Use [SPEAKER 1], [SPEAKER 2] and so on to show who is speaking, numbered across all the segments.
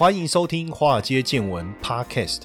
[SPEAKER 1] 欢迎收听《华尔街见闻》Podcast。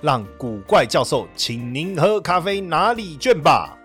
[SPEAKER 1] 让古怪教授请您喝咖啡拿礼券吧。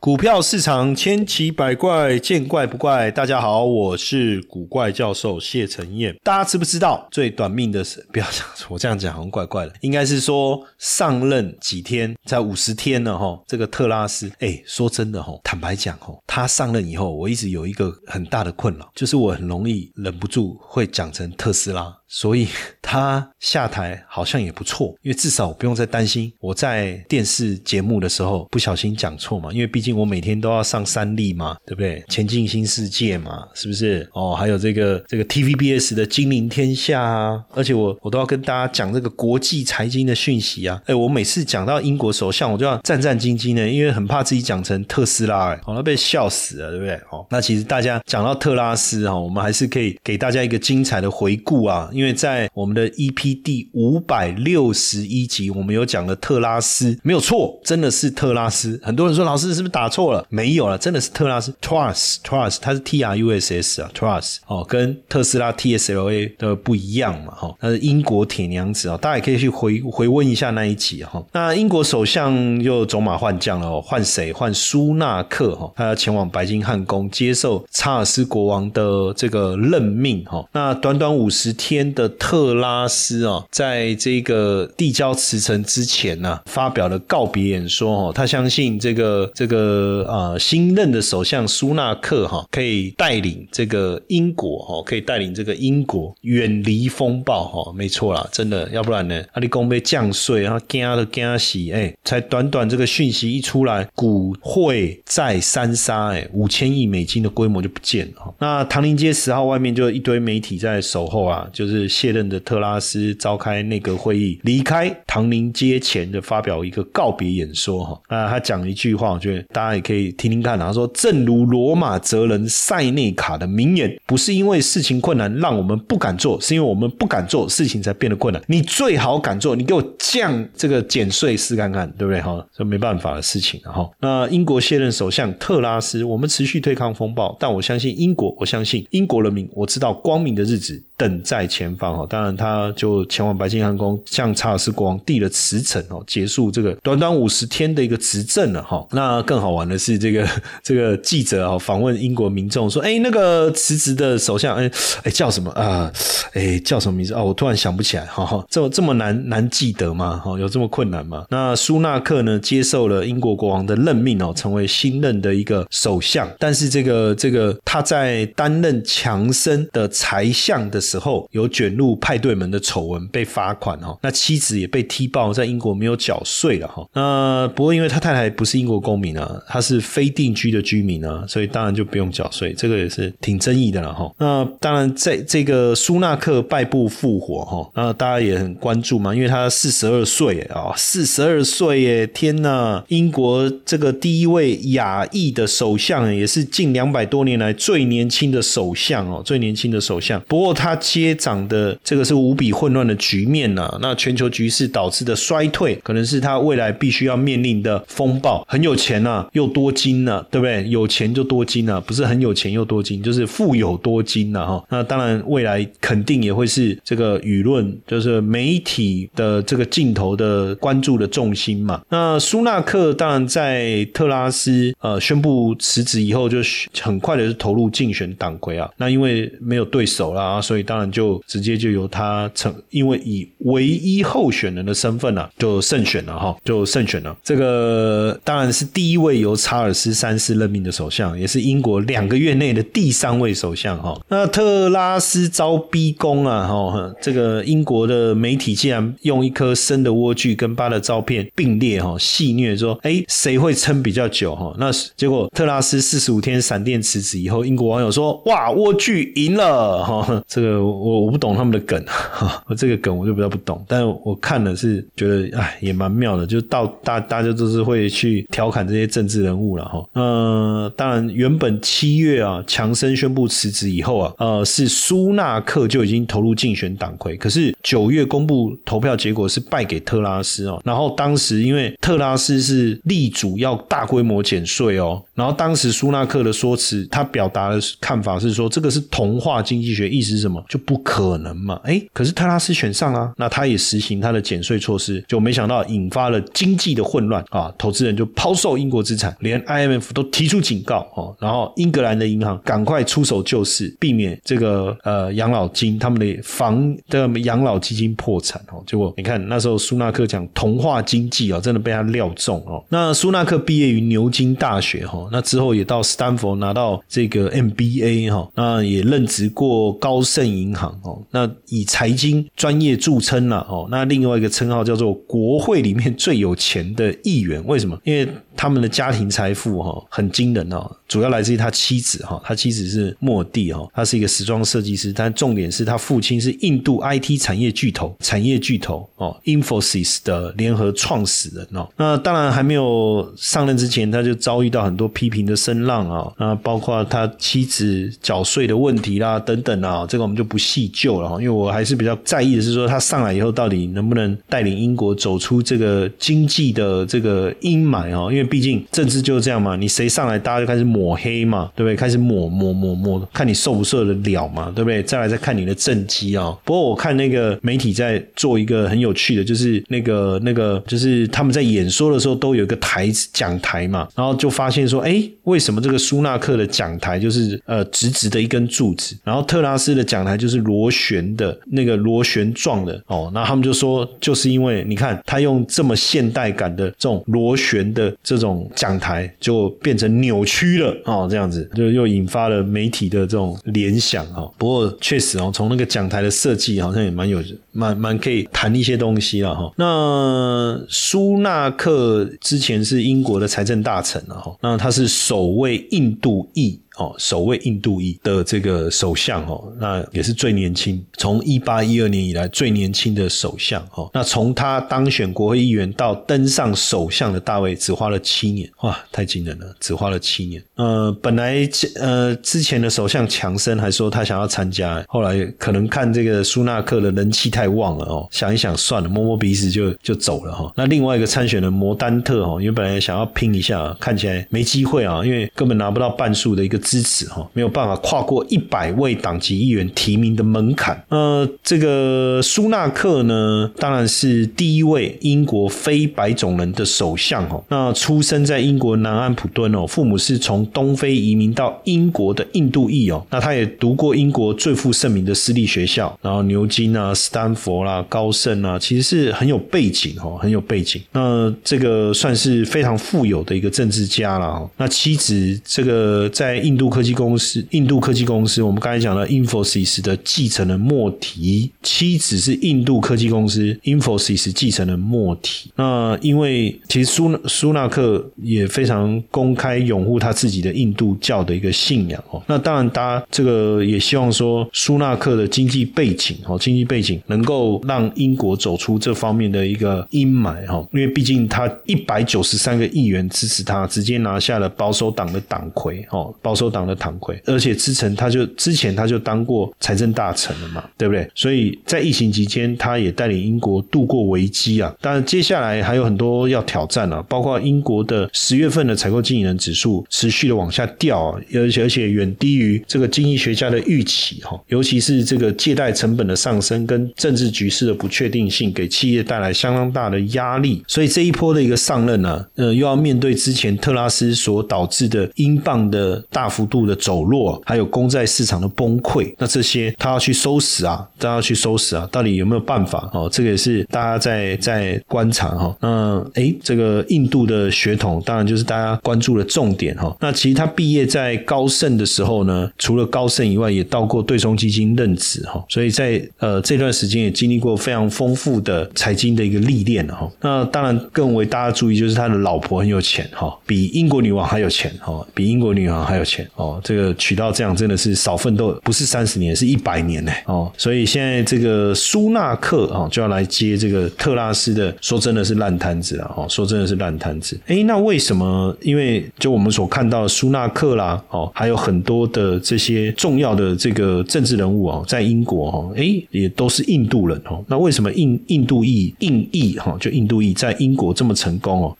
[SPEAKER 1] 股票市场千奇百怪，见怪不怪。大家好，我是古怪教授谢承彦。大家知不知道最短命的是？不要讲，我这样讲好像怪怪的。应该是说上任几天，才五十天了哈。这个特拉斯，哎，说真的哈，坦白讲哈，他上任以后，我一直有一个很大的困扰，就是我很容易忍不住会讲成特斯拉。所以 他下台好像也不错，因为至少不用再担心我在电视节目的时候不小心讲错嘛。因为毕竟我每天都要上三立嘛，对不对？前进新世界嘛，是不是？哦，还有这个这个 TVBS 的金陵天下啊，而且我我都要跟大家讲这个国际财经的讯息啊。哎，我每次讲到英国首相，我就要战战兢兢的，因为很怕自己讲成特斯拉，哎，哦，被笑死了，对不对？哦，那其实大家讲到特拉斯哈，我们还是可以给大家一个精彩的回顾啊。因为在我们的 EP 第五百六十一集，我们有讲了特拉斯，没有错，真的是特拉斯。很多人说老师是不是打错了？没有了，真的是特拉斯 Trust，Trust，它是 T R U S S 啊，Trust 哦，跟特斯拉 T S L A 的不一样嘛，哈，它是英国铁娘子啊，大家也可以去回回问一下那一集哈。那英国首相又走马换将了哦，换谁？换苏纳克哈，他要前往白金汉宫接受查尔斯国王的这个任命哈。那短短五十天的。特拉斯啊，在这个递交辞呈之前呢，发表了告别演说哦。他相信这个这个啊新任的首相苏纳克哈，可以带领这个英国哈，可以带领这个英国远离风暴哈。没错啦，真的，要不然呢，阿里公被降税，然后惊都惊死哎！才短短这个讯息一出来，股汇再三杀哎，五千亿美金的规模就不见了。那唐宁街十号外面就一堆媒体在守候啊，就是卸任。的特拉斯召开内阁会议，离开唐宁街前的发表一个告别演说哈。那他讲一句话，我觉得大家也可以听听看。他说：“正如罗马哲人塞内卡的名言，不是因为事情困难让我们不敢做，是因为我们不敢做，事情才变得困难。你最好敢做，你给我降这个减税试看看，对不对？哈，这没办法的事情。哈，那英国卸任首相特拉斯，我们持续对抗风暴，但我相信英国，我相信英国人民，我知道光明的日子。”等在前方哈，当然他就前往白金汉宫，向查尔斯国王递了辞呈哦，结束这个短短五十天的一个执政了哈。那更好玩的是，这个 这个记者啊访问英国民众说：“哎，那个辞职的首相，哎哎叫什么啊？哎叫什么名字啊？我突然想不起来，哈哈，这这么难难记得吗？哈，有这么困难吗？那苏纳克呢接受了英国国王的任命哦，成为新任的一个首相，但是这个这个他在担任强生的财相的。时候有卷入派对门的丑闻被罚款哈，那妻子也被踢爆在英国没有缴税了哈。那不过因为他太太不是英国公民啊，他是非定居的居民啊，所以当然就不用缴税，这个也是挺争议的了哈。那当然在这个苏纳克败部复活哈，那大家也很关注嘛，因为他四十二岁啊，四十二岁耶，天呐！英国这个第一位亚裔的首相，也是近两百多年来最年轻的首相哦，最年轻的首相。不过他。接掌的这个是无比混乱的局面呐，那全球局势导致的衰退，可能是他未来必须要面临的风暴。很有钱呐，又多金呐，对不对？有钱就多金呐，不是很有钱又多金，就是富有多金呐哈。那当然，未来肯定也会是这个舆论，就是媒体的这个镜头的关注的重心嘛。那苏纳克当然在特拉斯呃宣布辞职以后，就很快的就投入竞选党魁啊。那因为没有对手啦，所以。当然就直接就由他成，因为以唯一候选人的身份呢，就胜选了哈，就胜选了。这个当然是第一位由查尔斯三世任命的首相，也是英国两个月内的第三位首相哈。那特拉斯遭逼宫啊哈，这个英国的媒体竟然用一颗生的莴苣跟他的照片并列哈，戏谑说，哎，谁会撑比较久哈？那结果特拉斯四十五天闪电辞职以后，英国网友说，哇，莴苣赢了哈。这个我我不懂他们的梗哈，我这个梗我就比较不懂，但是我看了是觉得哎也蛮妙的，就到大大家都是会去调侃这些政治人物了哈。呃，当然原本七月啊，强生宣布辞职以后啊，呃，是苏纳克就已经投入竞选党魁，可是九月公布投票结果是败给特拉斯哦。然后当时因为特拉斯是力主要大规模减税哦，然后当时苏纳克的说辞，他表达的看法是说这个是童话经济学，意思是什么？就不可能嘛？哎，可是特拉斯选上啊，那他也实行他的减税措施，就没想到引发了经济的混乱啊，投资人就抛售英国资产，连 IMF 都提出警告哦，然后英格兰的银行赶快出手救市，避免这个呃养老金他们的房的养老基金破产哦。结果你看那时候苏纳克讲童话经济啊，真的被他料中哦。那苏纳克毕业于牛津大学哈，那之后也到斯坦福拿到这个 MBA 哈，那也任职过高盛银行哦，那以财经专业著称了哦。那另外一个称号叫做国会里面最有钱的议员，为什么？因为他们的家庭财富哈很惊人哦，主要来自于他妻子哈，他妻子是莫蒂哈，他是一个时装设计师，但重点是他父亲是印度 IT 产业巨头产业巨头哦，Infosys 的联合创始人哦。那当然还没有上任之前，他就遭遇到很多批评的声浪啊，那包括他妻子缴税的问题啦等等啊，这个我们就不细究了哈，因为我还是比较在意的是说他上来以后到底能不能带领英国走出这个经济的这个阴霾啊，因为。毕竟政治就是这样嘛，你谁上来，大家就开始抹黑嘛，对不对？开始抹抹抹抹，看你受不受得了嘛，对不对？再来再看你的政绩啊。不过我看那个媒体在做一个很有趣的，就是那个那个，就是他们在演说的时候都有一个台讲台嘛，然后就发现说，哎，为什么这个苏纳克的讲台就是呃直直的一根柱子，然后特拉斯的讲台就是螺旋的那个螺旋状的哦，那他们就说，就是因为你看他用这么现代感的这种螺旋的这。种讲台就变成扭曲了哦，这样子就又引发了媒体的这种联想哈。不过确实哦，从那个讲台的设计好像也蛮有蛮蛮可以谈一些东西了哈。那苏纳克之前是英国的财政大臣了哈，那他是首位印度裔。哦，首位印度裔的这个首相哦，那也是最年轻，从一八一二年以来最年轻的首相哦。那从他当选国会议员到登上首相的大位，只花了七年，哇，太惊人了，只花了七年。呃，本来呃之前的首相强森还说他想要参加，后来可能看这个苏纳克的人气太旺了哦，想一想算了，摸摸鼻子就就走了哈。那另外一个参选人摩丹特哈，因为本来想要拼一下，看起来没机会啊，因为根本拿不到半数的一个。支持哈，没有办法跨过一百位党籍议员提名的门槛。呃，这个苏纳克呢，当然是第一位英国非白种人的首相哦。那出生在英国南安普敦哦，父母是从东非移民到英国的印度裔哦。那他也读过英国最负盛名的私立学校，然后牛津啊、斯坦福啦、高盛啊，其实是很有背景哦，很有背景。那这个算是非常富有的一个政治家了。那妻子这个在印印度科技公司，印度科技公司，我们刚才讲了 Infosys 的继承人莫提妻子是印度科技公司 Infosys 继承人莫提。那因为其实苏苏纳克也非常公开拥护他自己的印度教的一个信仰哦。那当然，大家这个也希望说苏纳克的经济背景哦，经济背景能够让英国走出这方面的一个阴霾哈。因为毕竟他一百九十三个议员支持他，直接拿下了保守党的党魁哦，保守。党的党魁，而且之前他就之前他就当过财政大臣了嘛，对不对？所以在疫情期间，他也带领英国度过危机啊。当然，接下来还有很多要挑战啊，包括英国的十月份的采购经理人指数持续的往下掉啊，而且而且远低于这个经济学家的预期哈。尤其是这个借贷成本的上升跟政治局势的不确定性，给企业带来相当大的压力。所以这一波的一个上任呢，呃，又要面对之前特拉斯所导致的英镑的大。幅度的走弱，还有公债市场的崩溃，那这些他要去收拾啊，他要去收拾啊，到底有没有办法？哦，这个也是大家在在观察哈。那哎，这个印度的血统，当然就是大家关注的重点哈。那其实他毕业在高盛的时候呢，除了高盛以外，也到过对冲基金任职哈，所以在呃这段时间也经历过非常丰富的财经的一个历练哈。那当然更为大家注意就是他的老婆很有钱哈，比英国女王还有钱哈，比英国女王还有钱哦。这个娶到这样真的是少奋斗不是三十年，是一百年呢哦。所以现在这个苏纳克啊就要来接这个特拉斯的，说真的是烂摊子了哦，说真的是烂摊子。哎，那为什么？因为就我们所看到苏纳克啦哦，还有很多的这些重要的这个政治人物啊，在英国哈，哎也都是印度人哦。那为什么印印度裔印裔哈就印度裔在英国这么成功哦？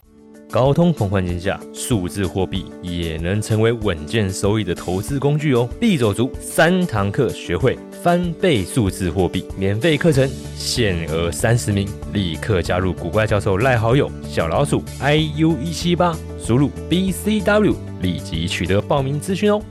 [SPEAKER 2] 高通膨环境下，数字货币也能成为稳健收益的投资工具哦。必走足三堂课，学会翻倍数字货币，免费课程限额三十名，立刻加入古怪教授赖好友小老鼠 i u 一七八，输入 b c w，立即取得报名资讯哦。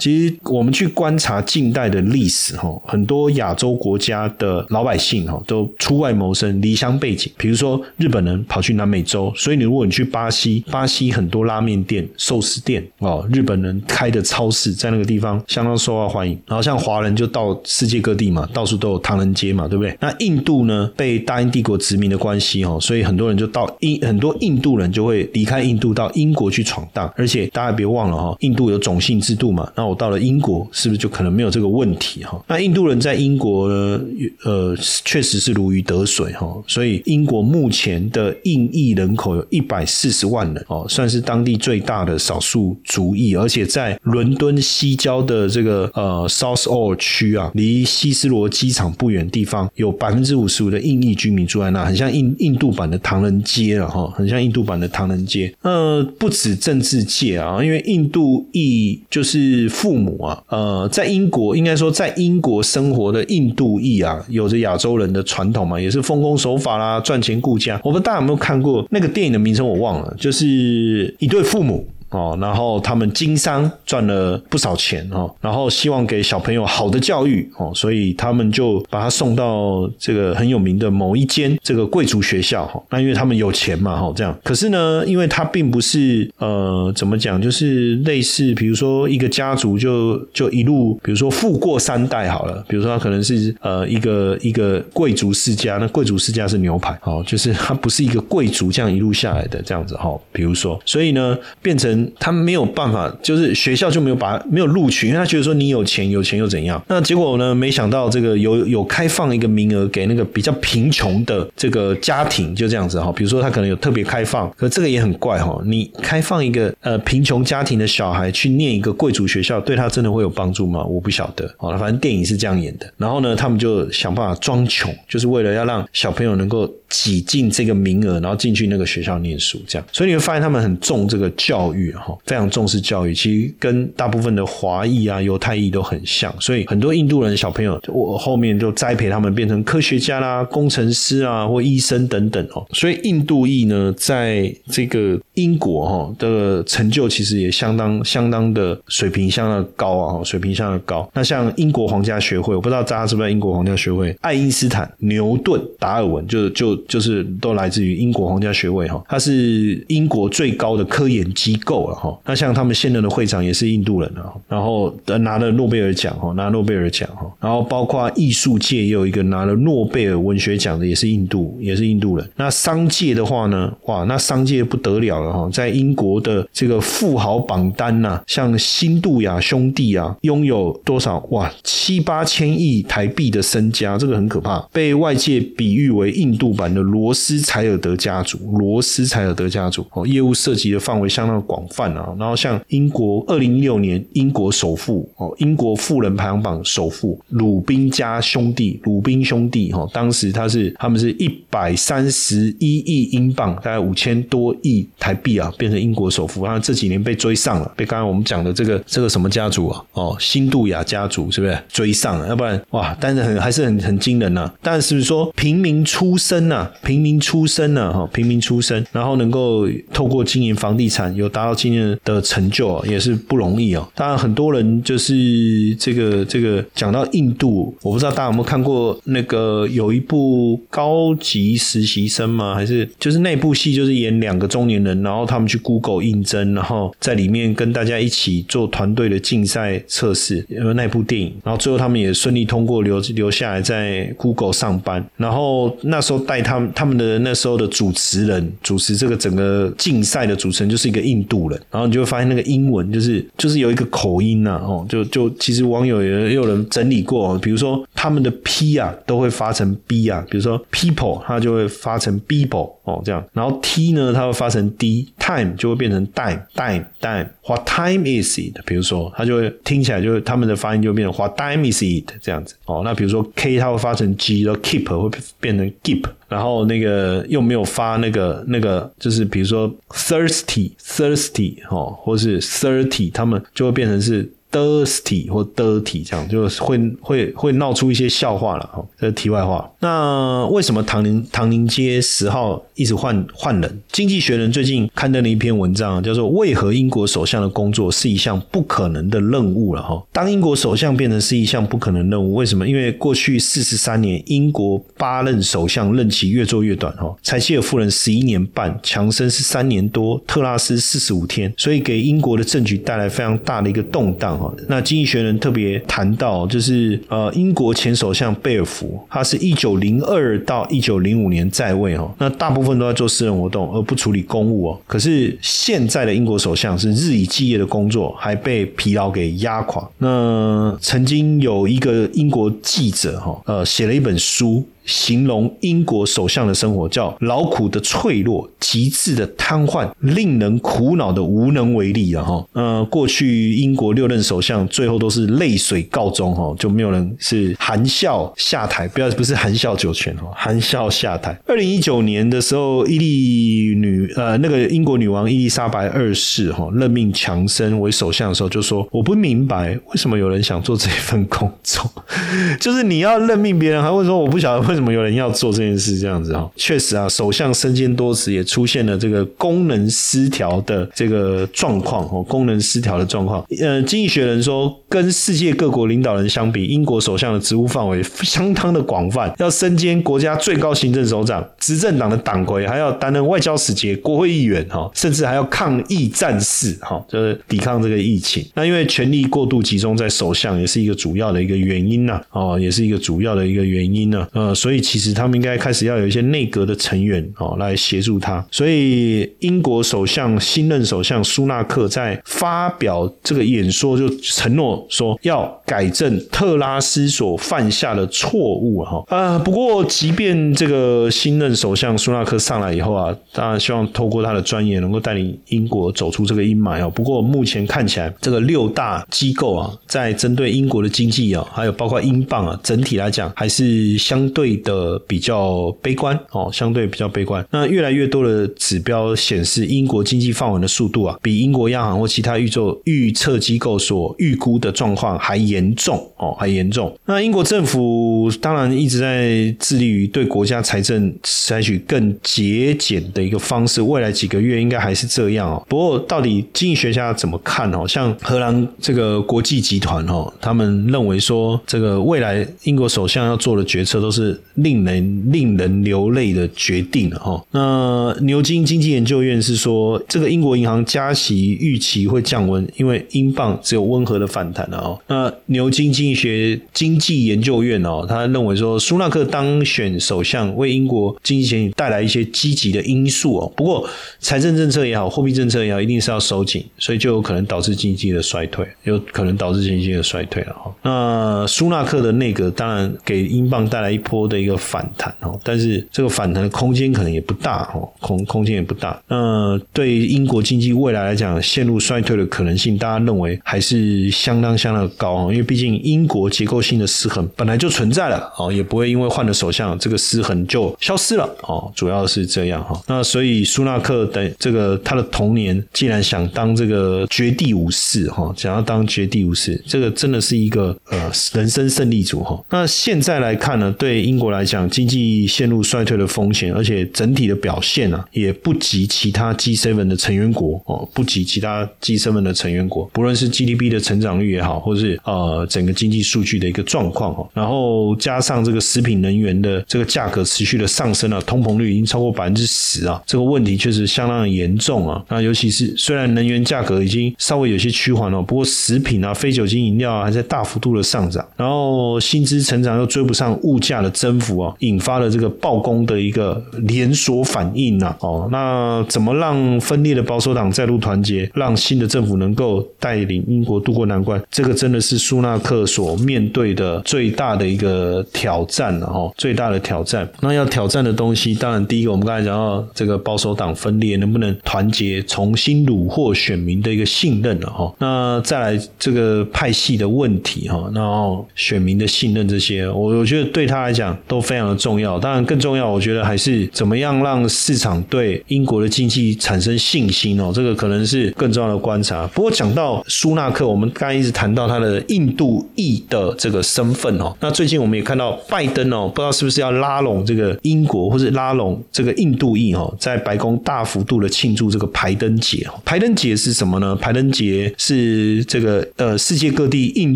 [SPEAKER 1] 其实我们去观察近代的历史，哈，很多亚洲国家的老百姓，哈，都出外谋生，离乡背景。比如说日本人跑去南美洲，所以你如果你去巴西，巴西很多拉面店、寿司店，哦，日本人开的超市在那个地方相当受到欢迎。然后像华人就到世界各地嘛，到处都有唐人街嘛，对不对？那印度呢，被大英帝国殖民的关系，哈，所以很多人就到印，很多印度人就会离开印度到英国去闯荡。而且大家别忘了哈，印度有种姓制度嘛，那到了英国，是不是就可能没有这个问题哈？那印度人在英国呢？呃，确实是如鱼得水哈。所以英国目前的印裔人口有一百四十万人哦，算是当地最大的少数族裔。而且在伦敦西郊的这个呃 South All 区啊，离希斯罗机场不远地方，有百分之五十五的印裔居民住在那，很像印印度版的唐人街了哈，很像印度版的唐人街。呃，不止政治界啊，因为印度裔就是父母。啊，呃，在英国应该说，在英国生活的印度裔啊，有着亚洲人的传统嘛，也是奉公守法啦，赚钱顾家。我不知道大家有没有看过那个电影的名称，我忘了，就是一对父母。哦，然后他们经商赚了不少钱哦，然后希望给小朋友好的教育哦，所以他们就把他送到这个很有名的某一间这个贵族学校哈。那因为他们有钱嘛哈，这样。可是呢，因为他并不是呃怎么讲，就是类似比如说一个家族就就一路，比如说富过三代好了，比如说他可能是呃一个一个贵族世家，那贵族世家是牛排哦，就是他不是一个贵族这样一路下来的这样子哈。比如说，所以呢变成。他没有办法，就是学校就没有把没有录取，因为他觉得说你有钱，有钱又怎样？那结果呢？没想到这个有有开放一个名额给那个比较贫穷的这个家庭，就这样子哈。比如说他可能有特别开放，可这个也很怪哈。你开放一个呃贫穷家庭的小孩去念一个贵族学校，对他真的会有帮助吗？我不晓得。好了，反正电影是这样演的。然后呢，他们就想办法装穷，就是为了要让小朋友能够挤进这个名额，然后进去那个学校念书，这样。所以你会发现他们很重这个教育。哈，非常重视教育，其实跟大部分的华裔啊、犹太裔都很像，所以很多印度人小朋友，我后面就栽培他们变成科学家啦、工程师啊或医生等等哦。所以印度裔呢，在这个英国哈的成就其实也相当相当的水平相当高啊，水平相当高。那像英国皇家学会，我不知道大家知不知道英国皇家学会，爱因斯坦、牛顿、达尔文，就就就是都来自于英国皇家学位哈，它是英国最高的科研机构。了哈，那像他们现任的会长也是印度人啊，然后拿了诺贝尔奖哈，拿诺贝尔奖哈，然后包括艺术界也有一个拿了诺贝尔文学奖的，也是印度，也是印度人。那商界的话呢，哇，那商界不得了了哈，在英国的这个富豪榜单呐，像新杜亚兄弟啊，拥有多少哇，七八千亿台币的身家，这个很可怕，被外界比喻为印度版的罗斯柴尔德家族，罗斯柴尔德家族哦，业务涉及的范围相当广。泛啊，然后像英国二零一六年英国首富哦，英国富人排行榜首富鲁宾家兄弟，鲁宾兄弟哈，当时他是他们是一百三十一亿英镑，大概五千多亿台币啊，变成英国首富。然后这几年被追上了，被刚刚我们讲的这个这个什么家族啊？哦，新杜亚家族是不是追上了？要不然哇，但是很还是很很惊人呐。但是不是说平民出身呐？平民出身呢，哈，平民出身，然后能够透过经营房地产有达到今天的成就，也是不容易哦。当然，很多人就是这个这个讲到印度，我不知道大家有没有看过那个有一部高级实习生吗？还是就是那部戏，就是演两个中年人，然后他们去 Google 应征，然后在里面跟大家一起做团队的竞赛测试，那部电影，然后最后他们也顺利通过留留下来在 Google 上班，然后那时候带他他们他们的那时候的主持人主持这个整个竞赛的主持人就是一个印度人，然后你就会发现那个英文就是就是有一个口音呐，哦，就就其实网友也有人整理过，比如说他们的 P 啊都会发成 B 啊，比如说 people 它就会发成 people 哦这样，然后 T 呢它会发成 D，time 就会变成 time，time，time，What time is it？比如说它就会听起来就是他们的发音就变成 What time is it？这样子哦，那比如说 K 它会发成 G，然后 keep 会变成 keep，然然后那个又没有发那个那个就是比如说 thirsty，thirsty 哦，或是 thirty，他们就会变成是。Thirsty 或 dirty 这样，就会会会闹出一些笑话了哈。这是题外话。那为什么唐宁唐宁街十号一直换换人？经济学人最近刊登了一篇文章，叫做《为何英国首相的工作是一项不可能的任务》了哈。当英国首相变成是一项不可能任务，为什么？因为过去四十三年，英国八任首相任期越做越短哈。柴契尔夫人十一年半，强生是三年多，特拉斯四十五天，所以给英国的政局带来非常大的一个动荡。那经济学人特别谈到，就是呃，英国前首相贝尔福，他是一九零二到一九零五年在位哦，那大部分都在做私人活动，而不处理公务哦。可是现在的英国首相是日以继夜的工作，还被疲劳给压垮。那曾经有一个英国记者哈，呃，写了一本书。形容英国首相的生活叫劳苦的脆弱、极致的瘫痪、令人苦恼的无能为力啊哈。呃，过去英国六任首相最后都是泪水告终哈，就没有人是含笑下台，不要不是含笑九泉哦，含笑下台。二零一九年的时候，伊丽女呃那个英国女王伊丽莎白二世哈任命强生为首相的时候，就说我不明白为什么有人想做这一份工作，就是你要任命别人，还会说我不晓得。为什么有人要做这件事？这样子哈，确实啊，首相身兼多职，也出现了这个功能失调的这个状况哦，功能失调的状况。呃，经济学人说，跟世界各国领导人相比，英国首相的职务范围相当的广泛，要身兼国家最高行政首长、执政党的党魁，还要担任外交使节、国会议员哈，甚至还要抗疫战士哈，就是抵抗这个疫情。那因为权力过度集中在首相，也是一个主要的一个原因呐，哦，也是一个主要的一个原因呢，呃。所以其实他们应该开始要有一些内阁的成员哦来协助他。所以英国首相新任首相苏纳克在发表这个演说就承诺说要改正特拉斯所犯下的错误哈啊。不过即便这个新任首相苏纳克上来以后啊，当然希望透过他的专业能够带领英国走出这个阴霾哦。不过目前看起来这个六大机构啊，在针对英国的经济啊，还有包括英镑啊，整体来讲还是相对。的比较悲观哦，相对比较悲观。那越来越多的指标显示，英国经济放缓的速度啊，比英国央行或其他预测预测机构所预估的状况还严重哦，还严重。那英国政府当然一直在致力于对国家财政采取更节俭的一个方式，未来几个月应该还是这样哦。不过，到底经济学家怎么看哦？像荷兰这个国际集团哦，他们认为说，这个未来英国首相要做的决策都是。令人令人流泪的决定了哈。那牛津经济研究院是说，这个英国银行加息预期会降温，因为英镑只有温和的反弹了哦。那牛津经济学经济研究院哦，他认为说，苏纳克当选首相为英国经济前景带来一些积极的因素哦。不过，财政政策也好，货币政策也好，一定是要收紧，所以就有可能导致经济的衰退，有可能导致经济的衰退了哈。那苏纳克的内阁当然给英镑带来一波。的一个反弹哦，但是这个反弹的空间可能也不大哦，空空间也不大。那对英国经济未来来讲，陷入衰退的可能性，大家认为还是相当相当的高哦，因为毕竟英国结构性的失衡本来就存在了哦，也不会因为换了首相，这个失衡就消失了哦，主要是这样哈。那所以苏纳克的这个他的童年，既然想当这个绝地武士哈，想要当绝地武士，这个真的是一个呃人生胜利组哈。那现在来看呢，对英国来讲，经济陷入衰退的风险，而且整体的表现啊，也不及其他 G7 的成员国哦，不及其他 G7 的成员国，不论是 GDP 的成长率也好，或是呃整个经济数据的一个状况哦，然后加上这个食品能源的这个价格持续的上升啊，通膨率已经超过百分之十啊，这个问题确实相当的严重啊。那尤其是虽然能源价格已经稍微有些趋缓了，不过食品啊、非酒精饮料啊还在大幅度的上涨，然后薪资成长又追不上物价的增政府啊，引发了这个暴攻的一个连锁反应呐。哦，那怎么让分裂的保守党再度团结，让新的政府能够带领英国渡过难关？这个真的是苏纳克所面对的最大的一个挑战了哈，最大的挑战。那要挑战的东西，当然第一个我们刚才讲到这个保守党分裂能不能团结，重新虏获选民的一个信任了哈。那再来这个派系的问题哈，然后选民的信任这些，我我觉得对他来讲都非常的重要。当然更重要，我觉得还是怎么样让市场对英国的经济产生信心哦，这个可能是更重要的观察。不过讲到苏纳克，我们刚才一直谈到他的印度裔的这个身份哦，那最近我们也看到拜登哦，不知道是不是要拉拢这个英国或者拉拢这个印度裔哦，在白宫大幅度的庆祝这个排灯节。排灯节是什么呢？排灯节是这个呃世界各地印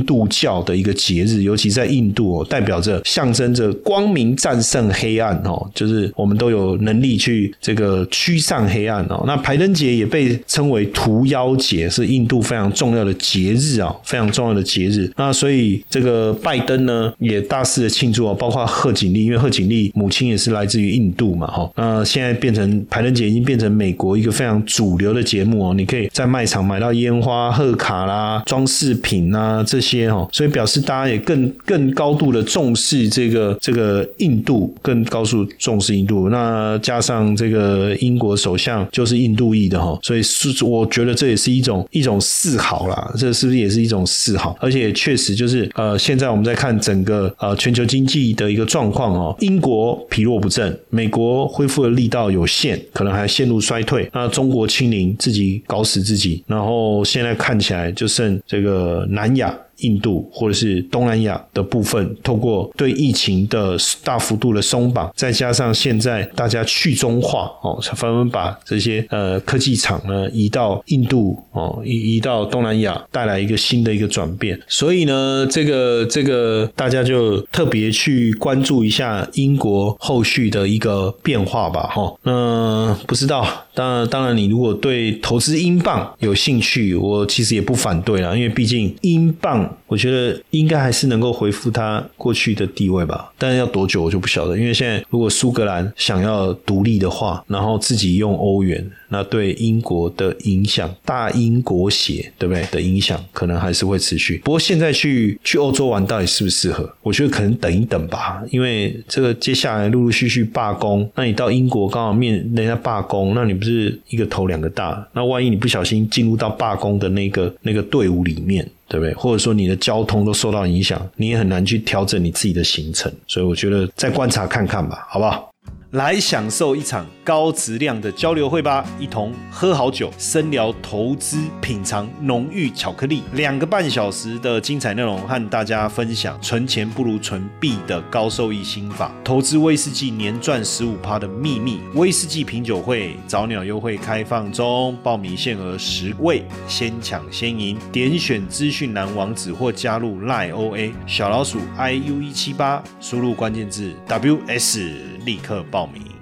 [SPEAKER 1] 度教的一个节日，尤其在印度哦，代表着象征着光明战胜黑暗哦，就是我们都有能力去这个驱散黑暗哦。那排灯节也被称为屠妖节，是印度非常重要的节日啊，非常重要的节日。那所以这个拜登呢也大肆的庆祝哦，包括贺锦丽，因为贺锦丽母亲也是来自于印度嘛哈。那现在变成排灯节已经变成美国一个非常主流的节目哦，你可以在卖场买到烟花。贺卡啦、装饰品啊这些哦，所以表示大家也更更高度的重视这个这个印度，更高度重视印度。那加上这个英国首相就是印度裔的哈，所以是我觉得这也是一种一种示好啦。这是不是也是一种示好？而且确实就是呃，现在我们在看整个呃全球经济的一个状况哦，英国疲弱不振，美国恢复的力道有限，可能还陷入衰退。那中国清零，自己搞死自己，然后现在。看起来就剩这个南亚。印度或者是东南亚的部分，透过对疫情的大幅度的松绑，再加上现在大家去中化哦，纷纷把这些呃科技厂呢移到印度哦，移移到东南亚，带来一个新的一个转变。所以呢，这个这个大家就特别去关注一下英国后续的一个变化吧，哈。那不知道，当然当然，你如果对投资英镑有兴趣，我其实也不反对啦，因为毕竟英镑。我觉得应该还是能够恢复它过去的地位吧，但是要多久我就不晓得。因为现在如果苏格兰想要独立的话，然后自己用欧元，那对英国的影响，大英国血对不对的影响，可能还是会持续。不过现在去去欧洲玩到底适不适合？我觉得可能等一等吧，因为这个接下来陆陆续续罢工，那你到英国刚好面人家罢工，那你不是一个头两个大？那万一你不小心进入到罢工的那个那个队伍里面？对不对？或者说你的交通都受到影响，你也很难去调整你自己的行程，所以我觉得再观察看看吧，好不好？来享受一场高质量的交流会吧，一同喝好酒，深聊投资，品尝浓郁巧克力，两个半小时的精彩内容，和大家分享存钱不如存币的高收益心法，投资威士忌年赚十五趴的秘密，威士忌品酒会早鸟优惠开放中，报名限额十位，先抢先赢，点选资讯栏网址或加入赖 OA 小老鼠 iu 一七八，输入关键字 ws。立刻报名。